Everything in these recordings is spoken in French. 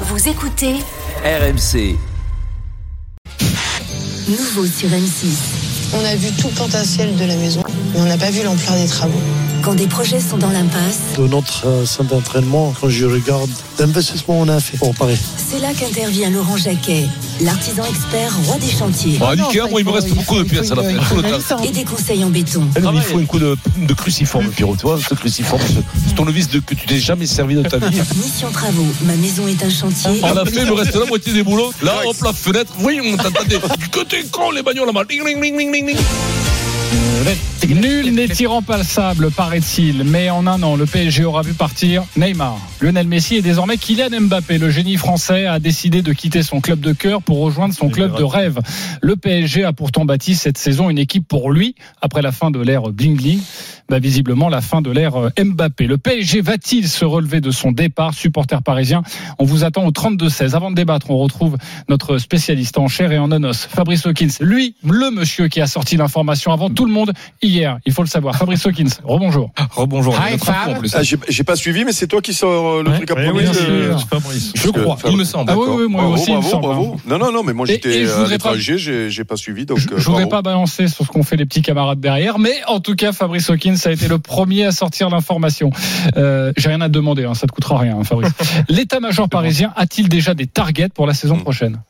Vous écoutez RMC. Nouveau sur M6. On a vu tout le potentiel de la maison, mais on n'a pas vu l'ampleur des travaux. Quand des projets sont dans l'impasse, De notre euh, centre d'entraînement, quand je regarde l'investissement qu'on a fait pour Paris. c'est là qu'intervient Laurent Jacquet, l'artisan expert roi des chantiers. Bon, nickel, moi, il me reste beaucoup de pièces à la fin. Et des conseils en béton. Eh, mais il faut un coup de, de cruciforme, Pierrot. Tu vois, ce cruciforme, ce- tournevis de, que tu t'es jamais servi de ta vie. Mission travaux, ma maison est un chantier. On a fait, il me reste la moitié des boulots. Là, hop, la fenêtre, oui, on t'entendait. Que t'es con, les bagnoles là-bas. Ding, ding, ding, ding, ding, ding. Nul n'est irremplaçable, paraît-il. Mais en un an, le PSG aura vu partir Neymar. Lionel Messi et désormais Kylian Mbappé. Le génie français a décidé de quitter son club de cœur pour rejoindre son club de rêve. Le PSG a pourtant bâti cette saison une équipe pour lui. Après la fin de l'ère bling, bah, visiblement la fin de l'ère euh, Mbappé. Le PSG va-t-il se relever de son départ Supporter parisien, on vous attend au 32-16. Avant de débattre, on retrouve notre spécialiste en chair et en onos, Fabrice Hawkins. Lui, le monsieur qui a sorti l'information avant tout le monde hier. Il faut le savoir. Fabrice Hawkins, rebonjour. Rebonjour. Ah, j'ai pas suivi, mais c'est toi qui sors euh, le Ouais. Oui, truc après oui. Je crois, il me semble. Ah oui, oui, moi Bravo, aussi, il me bravo, semble, bravo. hein. Non, non, non, mais moi j'étais je à l'étranger, j'ai pas suivi, donc. Je euh, ne voudrais bravo. pas balancer sur ce qu'ont fait les petits camarades derrière, mais en tout cas, Fabrice Hawkins a été le premier à sortir l'information. Euh, J'ai rien à te demander, hein, ça te coûtera rien, hein, Fabrice. L'état-major parisien a-t-il déjà des targets pour la saison prochaine?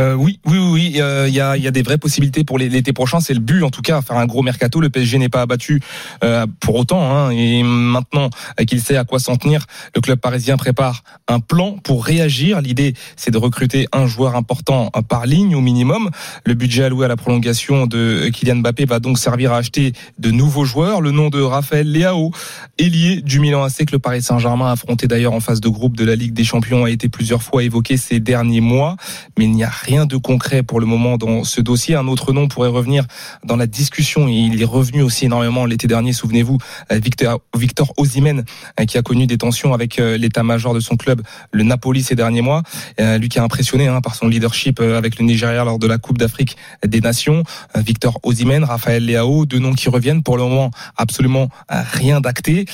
Euh, oui, oui, oui, oui. euh, Il y, a, il y a des vraies possibilités pour l'été prochain. C'est le but, en tout cas, faire un gros mercato. Le PSG n'est pas abattu euh, pour autant. Hein, et maintenant qu'il sait à quoi s'en tenir, le club parisien prépare un plan pour réagir. L'idée, c'est de recruter un joueur important par ligne au minimum. Le budget alloué à la prolongation de Kylian Mbappé va donc servir à acheter de nouveaux joueurs. Le nom de Raphaël Leao, ailier du Milan AC que le Paris Saint-Germain a affronté d'ailleurs en phase de groupe de la Ligue des Champions a été plusieurs fois évoqué ces derniers mois, mais il n'y a de concret pour le moment dans ce dossier. Un autre nom pourrait revenir dans la discussion il est revenu aussi énormément l'été dernier, souvenez-vous, euh, Victor, Victor Osimhen euh, qui a connu des tensions avec euh, l'état-major de son club, le Napoli ces derniers mois, lui qui a impressionné hein, par son leadership avec le Nigeria lors de la Coupe d'Afrique des Nations. Victor Osimhen, Raphaël Leao, deux noms qui reviennent pour le moment absolument rien d'acté.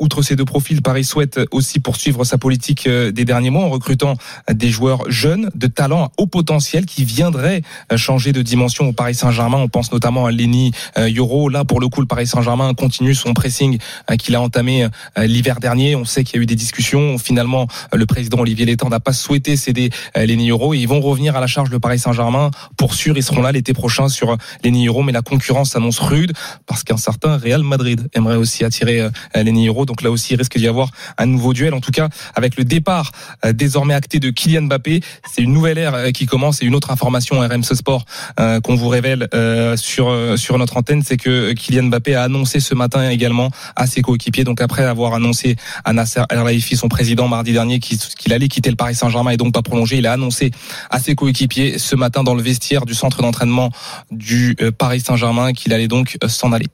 Outre ces deux profils, Paris souhaite aussi poursuivre sa politique des derniers mois en recrutant des joueurs jeunes, de talent à haut potentiel qui viendraient euh, changer de dimension au Paris Saint-Germain. On pense notamment à Lenny Yoro. Là, pour le coup, le Paris Saint-Germain continue son pressing euh, qu'il a entamé euh, l'hiver dernier. On sait qu'il y a eu des discussions. Finalement, le président Olivier Létang n'a pas souhaité céder Lenny et ils vont revenir à la charge le Paris Saint-Germain. Pour sûr, ils seront là l'été prochain sur Lenny Yoro, mais la concurrence s'annonce rude parce qu'un certain Real Madrid aimerait aussi attirer Lenny Yoro. Donc là aussi, il risque d'y avoir un nouveau duel. En tout cas, avec le départ désormais acté de Kylian Mbappé, c'est une nouvelle ère qui commence. Et une autre information RMC Sport euh, qu'on vous révèle euh, sur euh, sur notre antenne, c'est que Kylian Mbappé a annoncé ce matin également à ses coéquipiers, donc après avoir annoncé à Nasser El Khelaifi, son président mardi dernier, qu'il allait quitter le Paris Saint-Germain et donc pas prolonger, il a annoncé à ses coéquipiers ce matin dans le vestiaire du centre d'entraînement du Paris Saint-Germain qu'il allait donc s'en aller.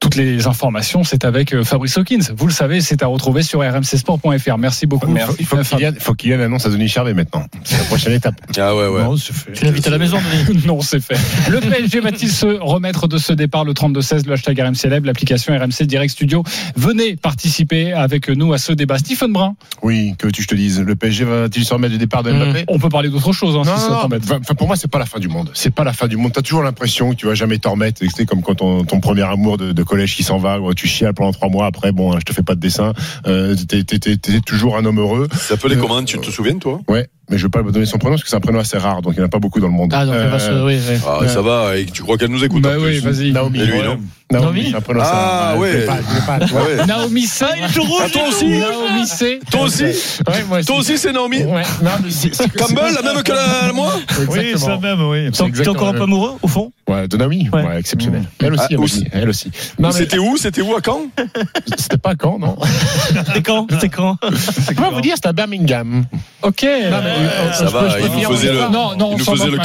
Toutes les informations, c'est avec euh, Fabrice Hawkins. Vous le savez, c'est à retrouver sur rmcsport.fr. Merci beaucoup. Il faut, il faut qu'il y ait- il faut qu'il y ait une annonce à Denis Charvet maintenant. C'est la prochaine étape. Ah ouais ouais. Non, fait. Tu l'invites à la maison, Non, c'est fait. Le PSG va-t-il se remettre de ce départ le 32-16, le hashtag RMC Lab, l'application RMC Direct Studio Venez participer avec nous à ce débat. Stephen Brun, Oui, que tu je te dise? Le PSG va-t-il se remettre du départ de Mbappé? On peut parler d'autre chose hein, Non, si ça non, non. t'embête. Enfin, enfin, pour moi, c'est pas la fin du monde. C'est pas la fin du monde. T'as toujours l'impression que tu vas jamais t'en remettre. C'est comme quand ton, ton premier amour de, de collège qui s'en va, ou tu chiales pendant trois mois. Après, bon, je te fais pas de dessin. Euh, t'es, t'es- t'es- t'es toujours un homme heureux. Ça s'appelait Euh, comment Tu te souviens toi? Ouais, mais je vais pas me donner son prénom parce que c'est un prénom assez rare, donc il n'y en a pas beaucoup dans le monde. Ah, donc elle va se. Oui, oui. Ah ça va. Et tu crois qu'elle nous écoute Bah en oui, plus. vas-y. Naomi. Et lui, non Naomi, c'est un prénom Ah, ouais. Pas- pas-. Ouais. Naomi C. Ah, toi aussi Naomi C. Toi aussi Ouais, moi Toi aussi c'est Naomi Ouais, non, mais c'est- c'est- Campbell, la même que la, moi Exactement. même, oui. C'est exactement le- amoureux, au fond? Ouais, de Naomi, Ouais. ouais, exceptionnel. Elle aussi, Ah, elle aussi. aussi. Elle aussi. Non, mais C'était où? C'était où à Caen? C'était pas quand, non C'était quand? C'était quand? Je peux pas vous dire, c'était à Birmingham. Ok. mais, euh, Ça va, je peux il nous dire- faisait le- Non, non, il on nous faisait le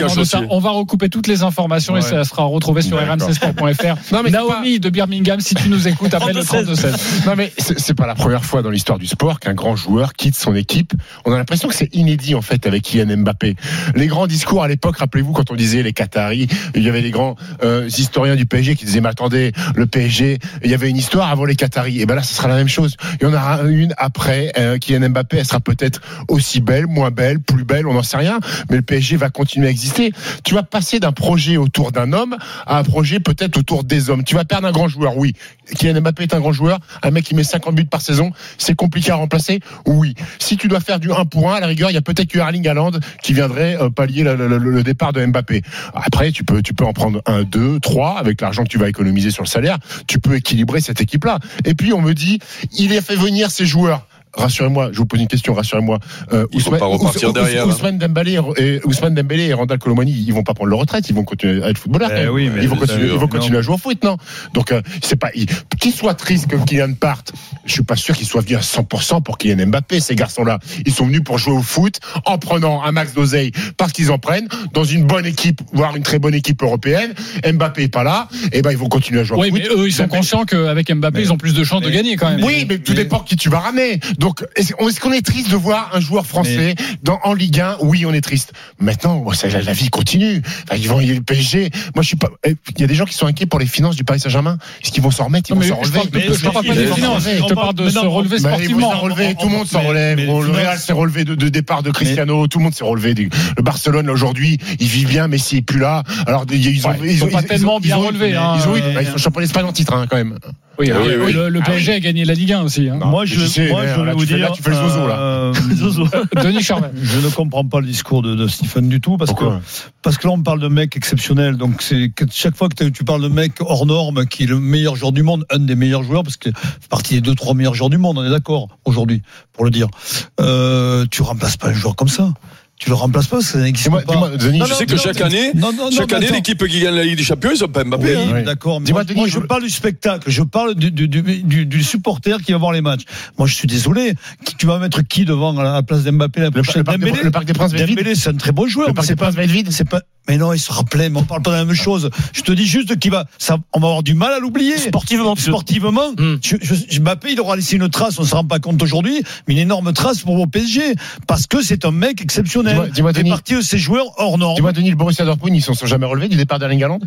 va recouper toutes les informations et ça sera retrouvé sur. Non, mais Naomi de Birmingham, si tu nous écoutes, appelle le 32-16. Non mais c'est c'est pas la première fois dans l'histoire du sport qu'un grand joueur quitte son équipe. On a l'impression que c'est inédit en fait avec Kylian Mbappé. Les grands discours à l'époque, rappelez-vous quand on disait les Qataris, il y avait les grands euh, historiens du PSG qui disaient mais attendez, le PSG, il y avait une histoire avant les Qataris. Et ben là, ce sera la même chose. Il y en aura une après euh, Kylian Mbappé. Elle sera peut-être aussi belle, moins belle, plus belle, on n'en sait rien. Mais le PSG va continuer à exister. Tu vas passer d'un projet autour d'un homme à un projet peut-être autour des hommes. Tu vas perdre un grand joueur, oui. Kylian Mbappé est un grand joueur, un mec qui met 50 buts par saison, c'est compliqué à remplacer, oui. Si tu dois faire du 1 pour 1, à la rigueur, il y a peut-être que Erling Haaland qui viendrait euh, pallier le, le- le départ de Mbappé. Après, tu peux, tu peux en prendre un, deux, trois, avec l'argent que tu vas économiser sur le salaire, tu peux équilibrer cette équipe-là. Et puis, on me dit, il a fait venir ses joueurs. Rassurez-moi, je vous pose une question, rassurez-moi. Euh, Ils vont pas repartir Ous- derrière, hein. Ousmane Dembélé et Ousmane Dembélé et Randall Colomani, ils vont pas prendre leur retraite, ils vont continuer à être footballeurs. Eh oui, mais ils vont continuer, sûr, ils vont non. continuer à jouer au foot, non? Donc, euh, c'est pas, il- qu'il soit triste que Kylian parte, je suis pas sûr qu'ils soient venus à 100% pour Kylian Mbappé, ces garçons-là. Ils sont venus pour jouer au foot en prenant un max d'oseille parce qu'ils en prennent dans une bonne équipe, voire une très bonne équipe européenne. Mbappé est pas là, et ben ils vont continuer à jouer Oui, au foot. mais eux, ils sont conscients qu'avec Mbappé, ils ont plus de chances de gagner quand même. oui, mais tout dépend qui tu vas ramener. Donc, est-ce qu'on est triste de voir un joueur français dans, en Ligue 1 Oui, on est triste. Maintenant, ça, la, la vie continue. Enfin, ils vont, il y a le PSG. Moi, je suis pas. eh, Il y a des gens qui sont inquiets pour les finances du Paris Saint-Germain. Est-ce qu'ils vont s'en remettre? Ils Non, vont mais s'en je relever. parle pas- je parle pas des Ils vont finances, s'en relever. je te parle de Mais se relever ils vont sportivement. s'en relever, tout le monde s'en Mais- relève. mais le Real s'est relevé de, de départ de Cristiano, tout le monde s'est relevé. Le Barcelone là, aujourd'hui, il vit bien, Messi est plus là. Alors ils, ils ont, ils sont pas tellement bien relevés, Ils hein. ont, ils, ils sont champions d'Espagne en titre hein, quand même. Oui, Ah oui, le- oui. Le, le Ah PSG a gagné la Ligue 1 aussi. hein. Non, Moi, je, tu sais, moi, je là, vais tu vous dire. là, tu fais le zozo, là. euh, zozo. Denis Charvet. Je ne comprends pas le discours de, de Stephen du tout parce Pourquoi que parce que là on parle de mec exceptionnel donc c'est que chaque fois que tu- tu parles de mec hors norme qui est le meilleur joueur du monde un des meilleurs joueurs parce que fait partie des deux trois meilleurs joueurs du monde on est d'accord aujourd'hui pour le dire euh, tu remplaces pas un joueur comme ça tu le remplaces pas ça n'existe Dis-moi, pas Denis, Non, Tu non, sais que non, chaque année, non, non, non, chaque année, l'équipe qui gagne la Ligue des Champions, ils sont pas Mbappé. Oui, hein. D'accord. Moi, Denis, moi, je je- parle du spectacle. Je parle du, du, du, du- du supporter qui va voir les matchs. Moi, je suis désolé. Tu vas mettre qui devant à la place d'Mbappé la le, prochaine le Parc le Parc des Princes. Dembélé, c'est un très bon joueur. Le Parc des Princes c'est pas. Mais non, il sera plein. Mais on parle pas de la même chose. Je te dis juste qu'il va. Ça, on va avoir du mal à l'oublier. Sportivement, Sportivement, Hmm. je, je- Mbappé, il aura laissé une trace. On se rend pas compte aujourd'hui, mais une énorme trace pour mon PSG parce que c'est un mec exceptionnel. Dis-moi- dis-moi, Il fait Denis. partie de ces joueurs hors normes. Dis-moi, Denis, le Borussia Dortmund, ils ne sont jamais relevés du départ d'Erling Haaland?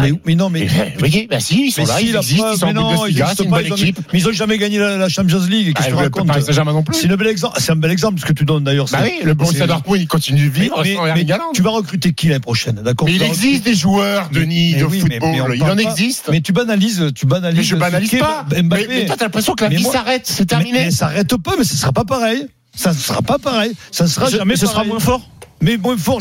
Mais, mais non, mais. Eh, Vous voyez, bah si, ils sont Mais là, si, ils existent, preuve, ils sont mais non, ils c'est une pas, bonne ils ont-. Mais ils ont jamais gagné la, la Champions League. Bah, Qu'est-ce que tu le racontes Paris Saint-Germain non plus. C'est un bel exemple. C'est un bel exemple ce que tu donnes d'ailleurs. Bah oui, le Borussia Dortmund, il continue de vivre mais- sans mais tu vas recruter qui l'année prochaine, d'accord? Mais il existe des joueurs, Denis, de oui, football. Il en existe. Mais tu banalises, tu banalises. Mais je banalise pas. Mais, toi, t'as l'impression que la vie s'arrête, c'est terminé. mais ça arrête pas, mais ce sera pas pareil. Ça ne sera pas pareil. Ça ne sera jamais ce sera moins fort Mais moins fort.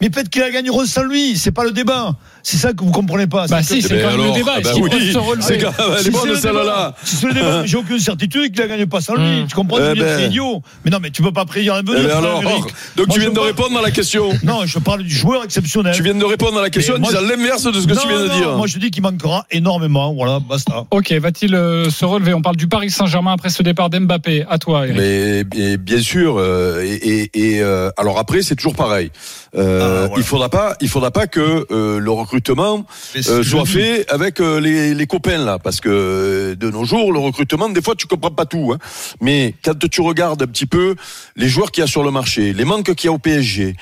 Mais peut-être qu'il a gagné sans lui. C'est pas le débat. C'est ça que vous comprenez pas. Bah C'est si, c'est Eh quand même le débat. Est-ce peuvent se c'est relever quand même, elle Si est bonne c'est le celle-là. débat, si c'est le débat, mais j'ai aucune certitude qu'il a gagné pas sans lui. Hmm. Tu comprends Eh veux dire, ben. C'est idiot. Mais non, mais tu peux pas prédire l'avenir. Eh ben frère alors, donc tu viens de répondre à la question. Non, je parle du joueur exceptionnel. Tu viens de répondre à la question en disant je- l'inverse de ce que tu viens de dire. Moi, je dis qu'il manquera énormément. Voilà, basta. Ok, va-t-il euh, se relever? On parle du Paris Saint-Germain après ce départ d'Mbappé. À toi, Eric. Mais bien, sûr, euh, et, euh, alors après c'est toujours pareil. Euh, Ah, voilà. Il faudra pas, il faudra pas que euh, le recrutement euh, soit fait avec euh, les, les copains là, parce que de nos jours le recrutement, des fois tu comprends pas tout. Hein. Mais quand tu regardes un petit peu les joueurs qu'il y a sur le marché, les manques qu'il y a au PSG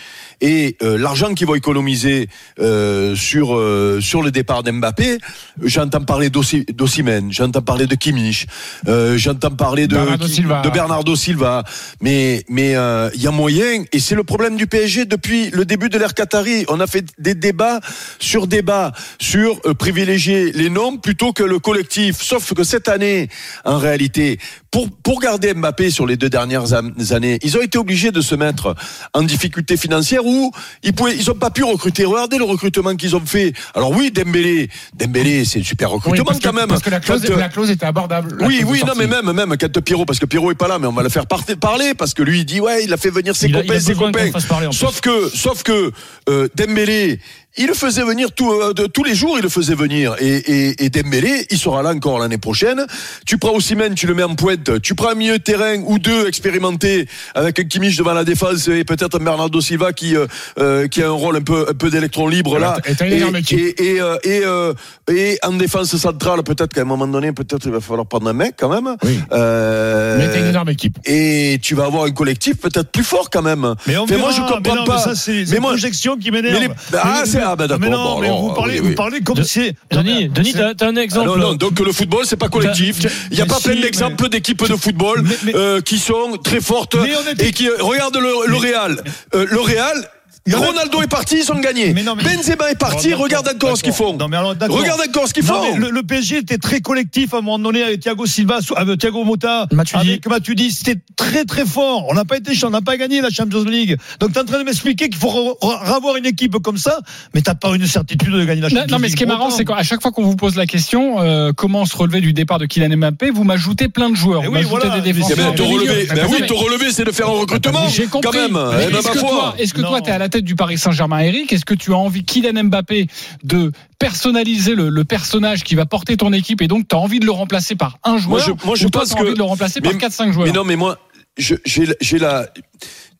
et euh, l'argent qu'ils vont économiser euh, sur euh, sur le départ d'Mbappé, j'entends parler d'Ossi- d'Osimhen, j'entends parler de Kimmich, euh, j'entends parler de Bernardo Silva. de Bernardo Silva. Mais mais euh, il y a moyen et c'est le problème du PSG depuis le début de l'ère Qatari. On a fait des débats sur débats sur euh, privilégier les noms plutôt que le collectif. Sauf que cette année, en réalité, pour pour garder Mbappé sur les deux dernières années, ils ont été obligés de se mettre en difficulté financière où ils pouvaient ils ont pas pu recruter. Regardez le recrutement qu'ils ont fait. Alors oui, Dembélé, Dembélé, c'est un super Oui, recrutement que- quand même. Parce que la clause, Quand, euh, la clause était abordable. oui, oui, non, mais même, même quand Pierrot, parce que Pierrot est pas là, mais on va le faire par- parler parce que lui il dit ouais, il a fait venir ses Il copains, a ses copains. plus. Sauf que, sauf que euh, Dembélé, il le faisait venir tout, euh, de, tous les jours, il le faisait venir. Et, et, et Dembélé, il sera là encore l'année prochaine. Tu prends Osimhen, tu le mets en pointe. Tu prends un milieu de terrain ou deux expérimentés avec un Kimmich devant la défense et peut-être un Bernardo Silva qui, euh, euh, qui a un rôle un peu, un peu d'électron libre là. Et une Et, euh, et, euh, et en défense centrale, peut-être qu'à un moment donné, peut-être il va falloir prendre un mec quand même. Oui. Euh, Mais t'as une énorme équipe. et tu vas avoir un collectif peut-être plus fort quand même. Mais on Mais moi, je comprends mais non, pas. Mais ça, c'est moi- projection qui Mais m'énerve. les- Ah, c'est- ah, ben d'accord, Mais non, bon, mais alors, vous parlez, oui, oui. vous parlez comme si. Denis, Denis, t'as un Ah exemple. non, non, donc le football, c'est pas collectif. Il n'y a pas si, plein mais- d'exemples d'équipes de football Mais- mais- euh, qui sont très fortes Mais on était- et qui euh, regarde le, le Real. Euh, le Real. Ronaldo est parti, ils ont gagné. Mais non, mais- Benzema est parti, regarde d'accord, encore ce qu'ils font. Non, mais alors, d'accord. Regarde encore ce qu'ils font. mais le, le PSG était très collectif à un moment donné avec Thiago Silva, avec Thiago Motta, Matuidi. avec Matuidi. C'était très très fort. On n'a pas été, on n'a pas gagné la Champions League. Donc tu es en train de m'expliquer qu'il faut revoir une équipe comme ça, mais t'as pas une certitude de gagner la Champions non, mais League. ce qui est marrant, c'est qu'à chaque fois qu'on vous pose la question, euh, comment se relever du départ de Kylian Mbappé, vous m'ajoutez plein de joueurs. Eh vous oui, m'ajoutez voilà. des Mais Eh défenseurs. ben, te des milieux. relever, ben oui, mais- te relever, c'est de faire un recrutement. J'ai compris. Quand même, Mais eh ben, est-ce ma que foi. toi, est-ce que toi, Non. t'es à la tête du Paris Saint-Germain, Eric Est-ce que tu as envie, Kylian Mbappé, de personnaliser le, le personnage qui va porter ton équipe et donc tu as envie de le remplacer par un joueur je- moi, je ou toi, pense envie que- de le remplacer par mais- 4-5 joueurs? Mais non, mais moi, j'ai la.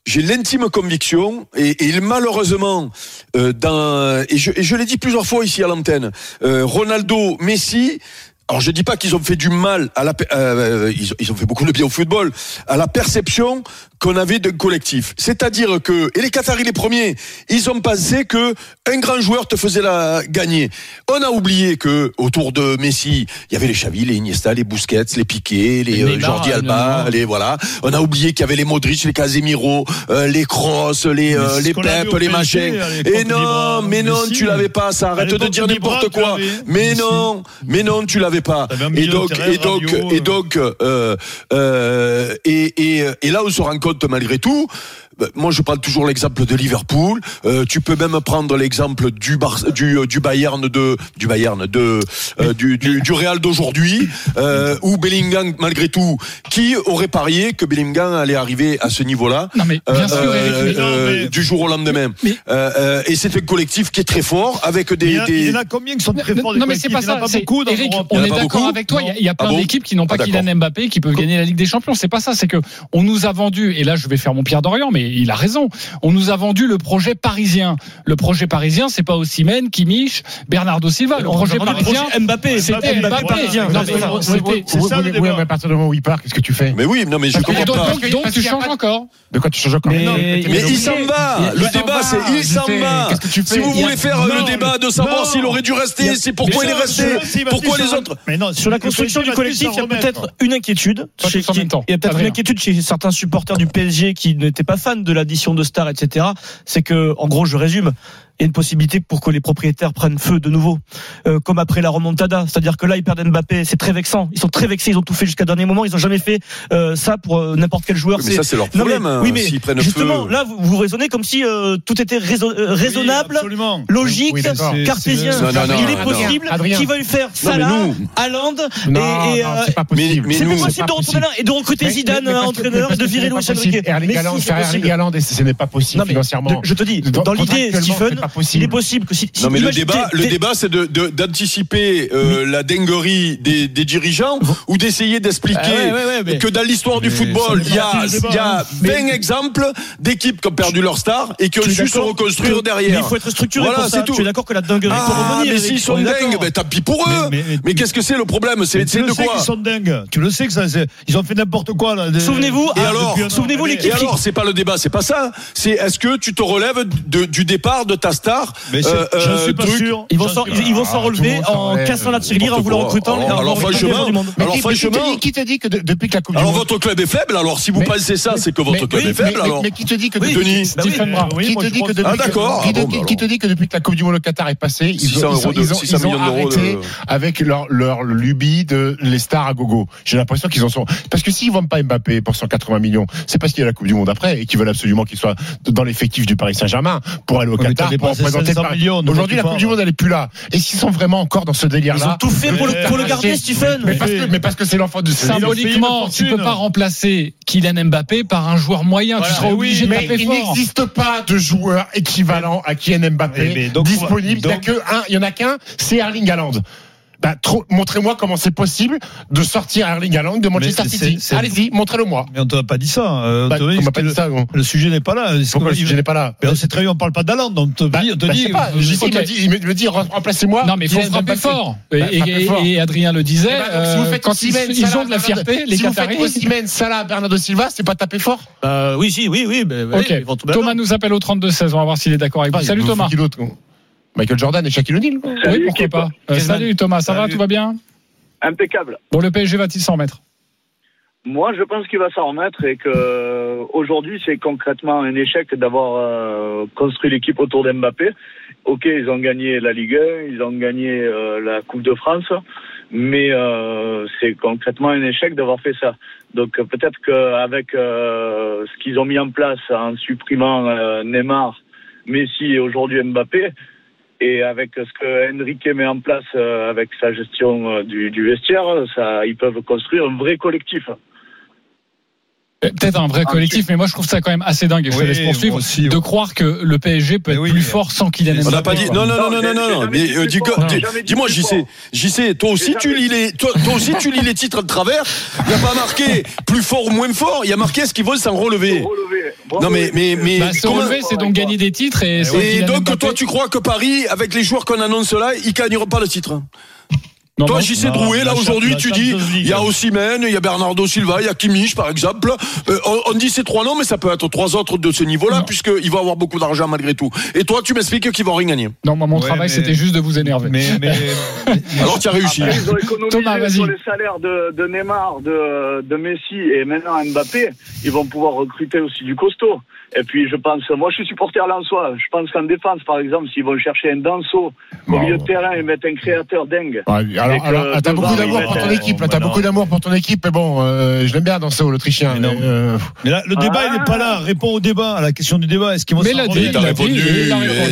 J'ai l'intime conviction et, malheureusement euh, dans et je, et je l'ai dit plusieurs fois ici à l'antenne euh, Ronaldo Messi alors je dis pas qu'ils ont fait du mal à la pe- euh, ils, ont, ils ont fait beaucoup de bien au football à la perception qu'on avait d'un collectif c'est-à-dire que et les Qataris les premiers ils ont pensé que un grand joueur te faisait la gagner on a oublié que autour de Messi il y avait les Xavi les Iniesta les Busquets les Piqué les euh, Neymar, Jordi Alba les voilà. On a oublié qu'il y avait les Modric, les Casemiro, euh, les Kroos, les euh, les Pep, les machins. Et non, mais non, Messi. tu l'avais pas. Ça arrête de dire n'importe quoi. Mais non, mais non, tu l'avais pas. Et donc, et donc, Rabiot, et euh. donc, euh, euh, et, et, et là, on se rend compte malgré tout. Ben, Moi, je prends toujours l'exemple de Liverpool. Euh, tu peux même prendre l'exemple du Bar du du Bayern de du Bayern de euh, du, du du Real d'aujourd'hui, euh, où Bellingham, malgré tout, qui aurait parié que Bellingham allait arriver à ce niveau-là Non, mais bien sûr, euh, Eric, mais- euh, mais- du jour au lendemain. Mais- Euh, euh, et c'est un collectif qui est très fort avec Il des, y, a, des- il y en a combien qui sont très forts non mais c'est pas Il y ça. pas c'est- beaucoup dans Eric. Il y on est d'accord avec toi. Il y a- il y, a plein Ah bon? d'équipes qui n'ont pas Ah. Kylian Mbappé qui peuvent gagner la Ligue des Champions. C'est pas ça. C'est que on nous a vendu. Et là, je vais faire mon Pierre Dorian, mais il a raison. On nous a vendu le projet parisien. Le projet parisien, c'est pas Osimhen, Kimmich, Bernardo Silva. Le projet parisien. projet Mbappé, C'était Mbappé oui, mais à partir du moment où il part, qu'est-ce que tu fais Mais oui, non, mais je Et comprends donc, pas. donc, donc, tu changes encore. De quoi tu changes encore Mais- il s'en va. Le débat, c'est il s'en va. Si vous voulez faire le débat de savoir s'il aurait dû rester, c'est pourquoi il est resté, pourquoi les autres. Mais non, Sur la construction du collectif, il y a peut-être une inquiétude. Il y a peut-être une inquiétude chez certains supporters du PSG qui n'étaient pas fans de l'addition de stars, etc. C'est que, en gros, je résume, il y a une possibilité pour que les propriétaires prennent feu de nouveau, Euh, comme après la remontada. C'est-à-dire que là, ils perdent Mbappé, c'est très vexant. Ils sont très vexés, ils ont tout fait jusqu'à dernier moment. Ils n'ont jamais fait euh, ça pour euh, n'importe quel joueur. Mais ça, c'est leur Non, mais- problème. hein, oui, mais S'ils prennent justement, feu. là, vous, vous raisonnez comme si euh, tout était raison- euh, Oui, raisonnable, logique, Oui, cartésien. Non, non, non, il est possible qu'ils veuillent faire mais Salah, nous- Haaland Non, et, et, non, c'est pas possible. mais c'est nous- possible de retourner là et de recruter Mais- Zidane mais- mais entraîneur mais et de virer Luis. Enrique. Erling Mais Haaland, faire Erling. Haaland, et ce n'est pas possible Non, mais financièrement. je te dis, Dans- l'idée, Stephen, c'est pas il possible. est possible que si. si- Non mais le débat, le débat, c'est de de- d'anticiper euh, la dinguerie des, des dirigeants ou d'essayer d'expliquer Ah ouais, ouais, ouais, mais- que dans l'histoire du football, il y a il y a hein. 20 exemples d'équipes qui ont perdu leur star et qui ont su se reconstruire derrière. Mais il faut être structuré Voilà, pour c'est tout. Tu es d'accord que la dinguerie peut Ah, revenir mais s'ils sont dingues, ben tant pis pour eux. Mais- Mais, mais- qu'est-ce que c'est le problème? C'est de quoi? qu'ils sont dingues. Tu le sais que ça, ils ont fait n'importe quoi là. Souvenez-vous, Et ah, alors souvenez-vous l'équipe Et alors, c'est pas le débat, c'est pas ça. C'est est-ce que tu te relèves de- du départ de ta star Mais c'est- euh, j'en euh, suis pas truc sûr. Ils vont s'en, Ah, relever en cassant la tirelire, en voulant recrutant. Alors, franchement, recruter les gens du monde. Mais Alors, qui- mais qui te franchement- dit- qui te dit que de- depuis que la Coupe du Alors Monde. votre club est faible. Alors si vous pensez ça, c'est que votre Mais- club est faible. mais- alors Mais qui te dit que Denis. Qui te je dit que depuis d'accord. qui te- bon, qui te dit que depuis que la Coupe du Monde au Qatar est passée, ils 600 ont, ils ont- euros de- ils ont- 600 ils ont millions d'euros de- arrêté avec leur, leur lubie de les stars à gogo. J'ai l'impression qu'ils en sont. Parce que s'ils vendent pas Mbappé pour 180 millions, c'est parce qu'il y a la Coupe du Monde après et qu'ils veulent absolument qu'il soit dans l'effectif du Paris Saint-Germain pour aller au Qatar t'avais pour passer représenter le 500 Paris. millions, de Aujourd'hui, la Coupe du Monde, elle est plus là. Et s'ils sont vraiment encore dans ce délire-là. Ils ont tout fait pour le, pour le garder, Stephen. Mais parce que, mais parce que c'est l'enfant de ce Symboliquement, tu peux pas remplacer Kylian Mbappé par un joueur moyen. Voilà, tu seras obligé oui, de taper il n'existe pas de joueur équivalent à Kylian Mbappé Mais- mais donc, disponible. Il n'y en a qu'un, c'est Erling Haaland. Bah, montrez-moi comment c'est possible de sortir Erling Haaland de Manchester c'est- City. c'est- Allez-y, montrez-le-moi. Mais on t'a pas dit ça. euh, on Bah, on dit pas dit le- ça. Le sujet n'est pas là. Pourquoi le sujet n'est pas là Mais on sait très bien, on parle pas d'Aland. On te Bah, dit, on te bah, je dit. sais pas. euh, JC, il me dit, il me- me dit, remplacez-moi. Non, mais il faut frapper fort. Et, Adrien le disait, Eh ben, donc, si vous euh, faites quand ils, ont de la Bernardo- fierté, les si vous faites Qataris. Salah, Bernardo Silva, c'est pas taper fort. Oui, si, oui, oui. Thomas nous appelle au 32-16. On va voir s'il est d'accord avec vous. Ah, Salut Thomas. Michael Jordan et Shaquille O'Neal. Oui, pourquoi pas. Euh, salut Thomas, ça va, tout va bien Impeccable. Bon, le PSG va-t-il s'en remettre Moi, je pense qu'il va s'en remettre et que euh, aujourd'hui, c'est concrètement un échec d'avoir euh, construit l'équipe autour d'Mbappé. Ok, ils ont gagné la Ligue 1, ils ont gagné euh, la Coupe de France, mais euh, c'est concrètement un échec d'avoir fait ça. Donc peut-être qu'avec euh, ce qu'ils ont mis en place en supprimant euh, Neymar, Messi et aujourd'hui Mbappé, et avec ce que Enrique met en place euh, avec sa gestion euh, du, du vestiaire, ça, ils peuvent construire un vrai collectif. Euh, Peut-être un vrai collectif, mais moi je trouve ça quand même assez dingue, et je te laisse poursuivre, aussi, de ouais. croire que le PSG peut être oui, plus mais- fort sans Kylian Mbappé. On n'a pas dit. Non, non, non, non, non, non, non. Mais euh, dis- dis- dis-moi, j'y sais, j'y sais. Toi aussi, tu lis les, toi, toi aussi, tu lis les titres de travers. Il n'y a pas marqué plus fort ou moins fort. Il y a marqué est-ce qu'ils veulent s'en relever. Non, mais, mais, mais. Bah, se relever, c'est donc gagner des titres et, donc, toi, tu crois que Paris, avec les joueurs qu'on annonce là, ils gagneront pas le titre? Non, Toi, sais non, Drouet, là, aujourd'hui, tu dis, il y a Osimhen, il y a Bernardo Silva, il y a Kimmich, par exemple. Euh, on, on dit ces trois noms, mais ça peut être trois autres de ce niveau-là, puisqu'il va avoir beaucoup d'argent malgré tout. Et toi, tu m'expliques qu'ils vont rien gagner. Non, moi, mon Ouais, travail, mais- c'était juste de vous énerver. Mais, mais, Alors, tu as réussi. Après, ils ont économisé Thomas, vas-y. sur les salaires de, de Neymar, de, de Messi et maintenant Mbappé. Ils vont pouvoir recruter aussi du costaud. Et puis, je pense, moi, je suis supporter lensois. Je pense qu'en défense, par exemple, s'ils vont chercher un danseau au milieu de terrain et mettre un créateur dingue. Alors, alors, ah, t'as beaucoup d'amour pour ton équipe, là, t'as beaucoup d'amour pour ton équipe, mais bon, euh, je l'aime bien dans ce l'Autrichien. Mais non. mais, euh, mais là, le débat, Ah. il n'est pas là. Réponds au débat, à la question du débat. Est-ce qu'ils vont Mais remettre T'as répondu.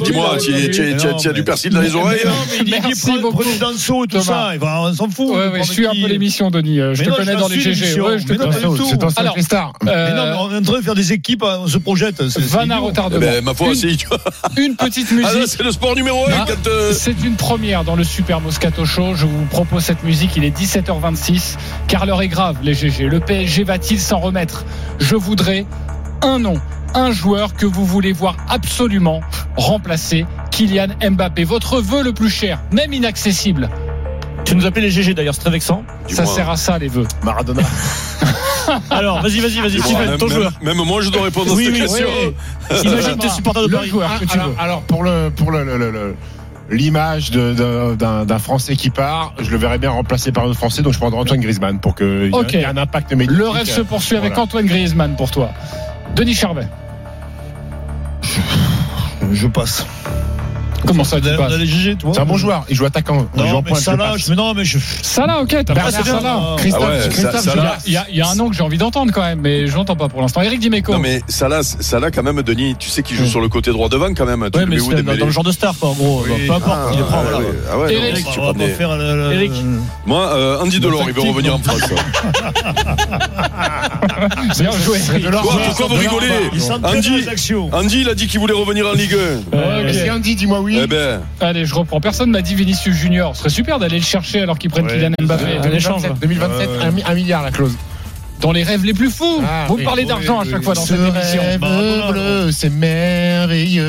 Dis-moi, tu as du persil dans les oreilles Mais non, mais il dit qu'il prenez Danso et tout Thomas. ça. Va- On s'en fout. Je suis un peu l'émission, Denis. euh, Je te connais dans les GG. c'est dans Alors, les stars. Mais non, mais on est en train de faire des équipes, on se projette. Van à retardement. Ma foi, vois. Une petite Ah, là, musique. c'est le sport numéro 1 Ah, quand. euh, C'est une première dans le Super Moscato Show. Je vous propose cette musique. Il est 17h26. Car l'heure est grave, les GG. Le PSG va-t-il s'en remettre? Je voudrais un nom, un joueur que vous voulez voir absolument remplacer Kylian Mbappé. Votre vœu le plus cher, même inaccessible. Tu nous appelais les GG d'ailleurs, c'est très vexant. Ça sert à ça, les vœux. Maradona. Alors, vas-y, vas-y, vas-y, Stephen, ton même- joueur. Même moi, je dois répondre à Oui, cette oui, question. oui. Imagine tes supporters de Le Paris. joueur Ah, que tu alors, veux. alors, pour le pour le, le- le- le- le- l'image d'un Français qui part, je le verrais bien remplacé par un autre Français, donc je prendrais Antoine Griezmann pour qu'il y, ait- y un impact médiatique. Le rêve se poursuit avec. Antoine Griezmann pour toi. Denis Charvet. Je passe. Comment ça, tu On a- passes. C'est un bon joueur, il joue attaquant. Non, mais je, mais non, mais je. Salah, ok, t'as Bah, pas. Salah. Christophe, Ah ouais, Christophe, ça Il y a- un nom que j'ai envie d'entendre quand même, mais je l'entends pas pour l'instant. Eric Dimeco. Non, mais Salah, Salah, quand même, Denis, tu sais qu'il joue sur le côté droit devant quand même. Tu Ouais, le mais dans, le genre de star, quoi, en gros. Oui. Peu importe, Ah, il le prend, voilà. Ah Eric, tu le- Eric. Moi, euh, Andy Delors, il veut revenir en France. Bien joué. Pourquoi vous Delors, rigolez Andy. dans les actions. Andy, il a dit qu'il voulait revenir en Ligue 1. Ouais, ok. Si Andy, dis-moi oui. Eh ben, Allez, je reprends. Personne m'a dit Vinicius Junior. Ce serait super d'aller le chercher alors qu'ils prennent Ouais. Kylian Mbappé. Un échange. 2027, 2027 Ouais, ouais. un mi- un milliard la clause. Dans les rêves les plus fous. Ah, Vous me parlez d'argent à chaque fois dans Ce cette émission. rêve Bah, c'est merveilleux.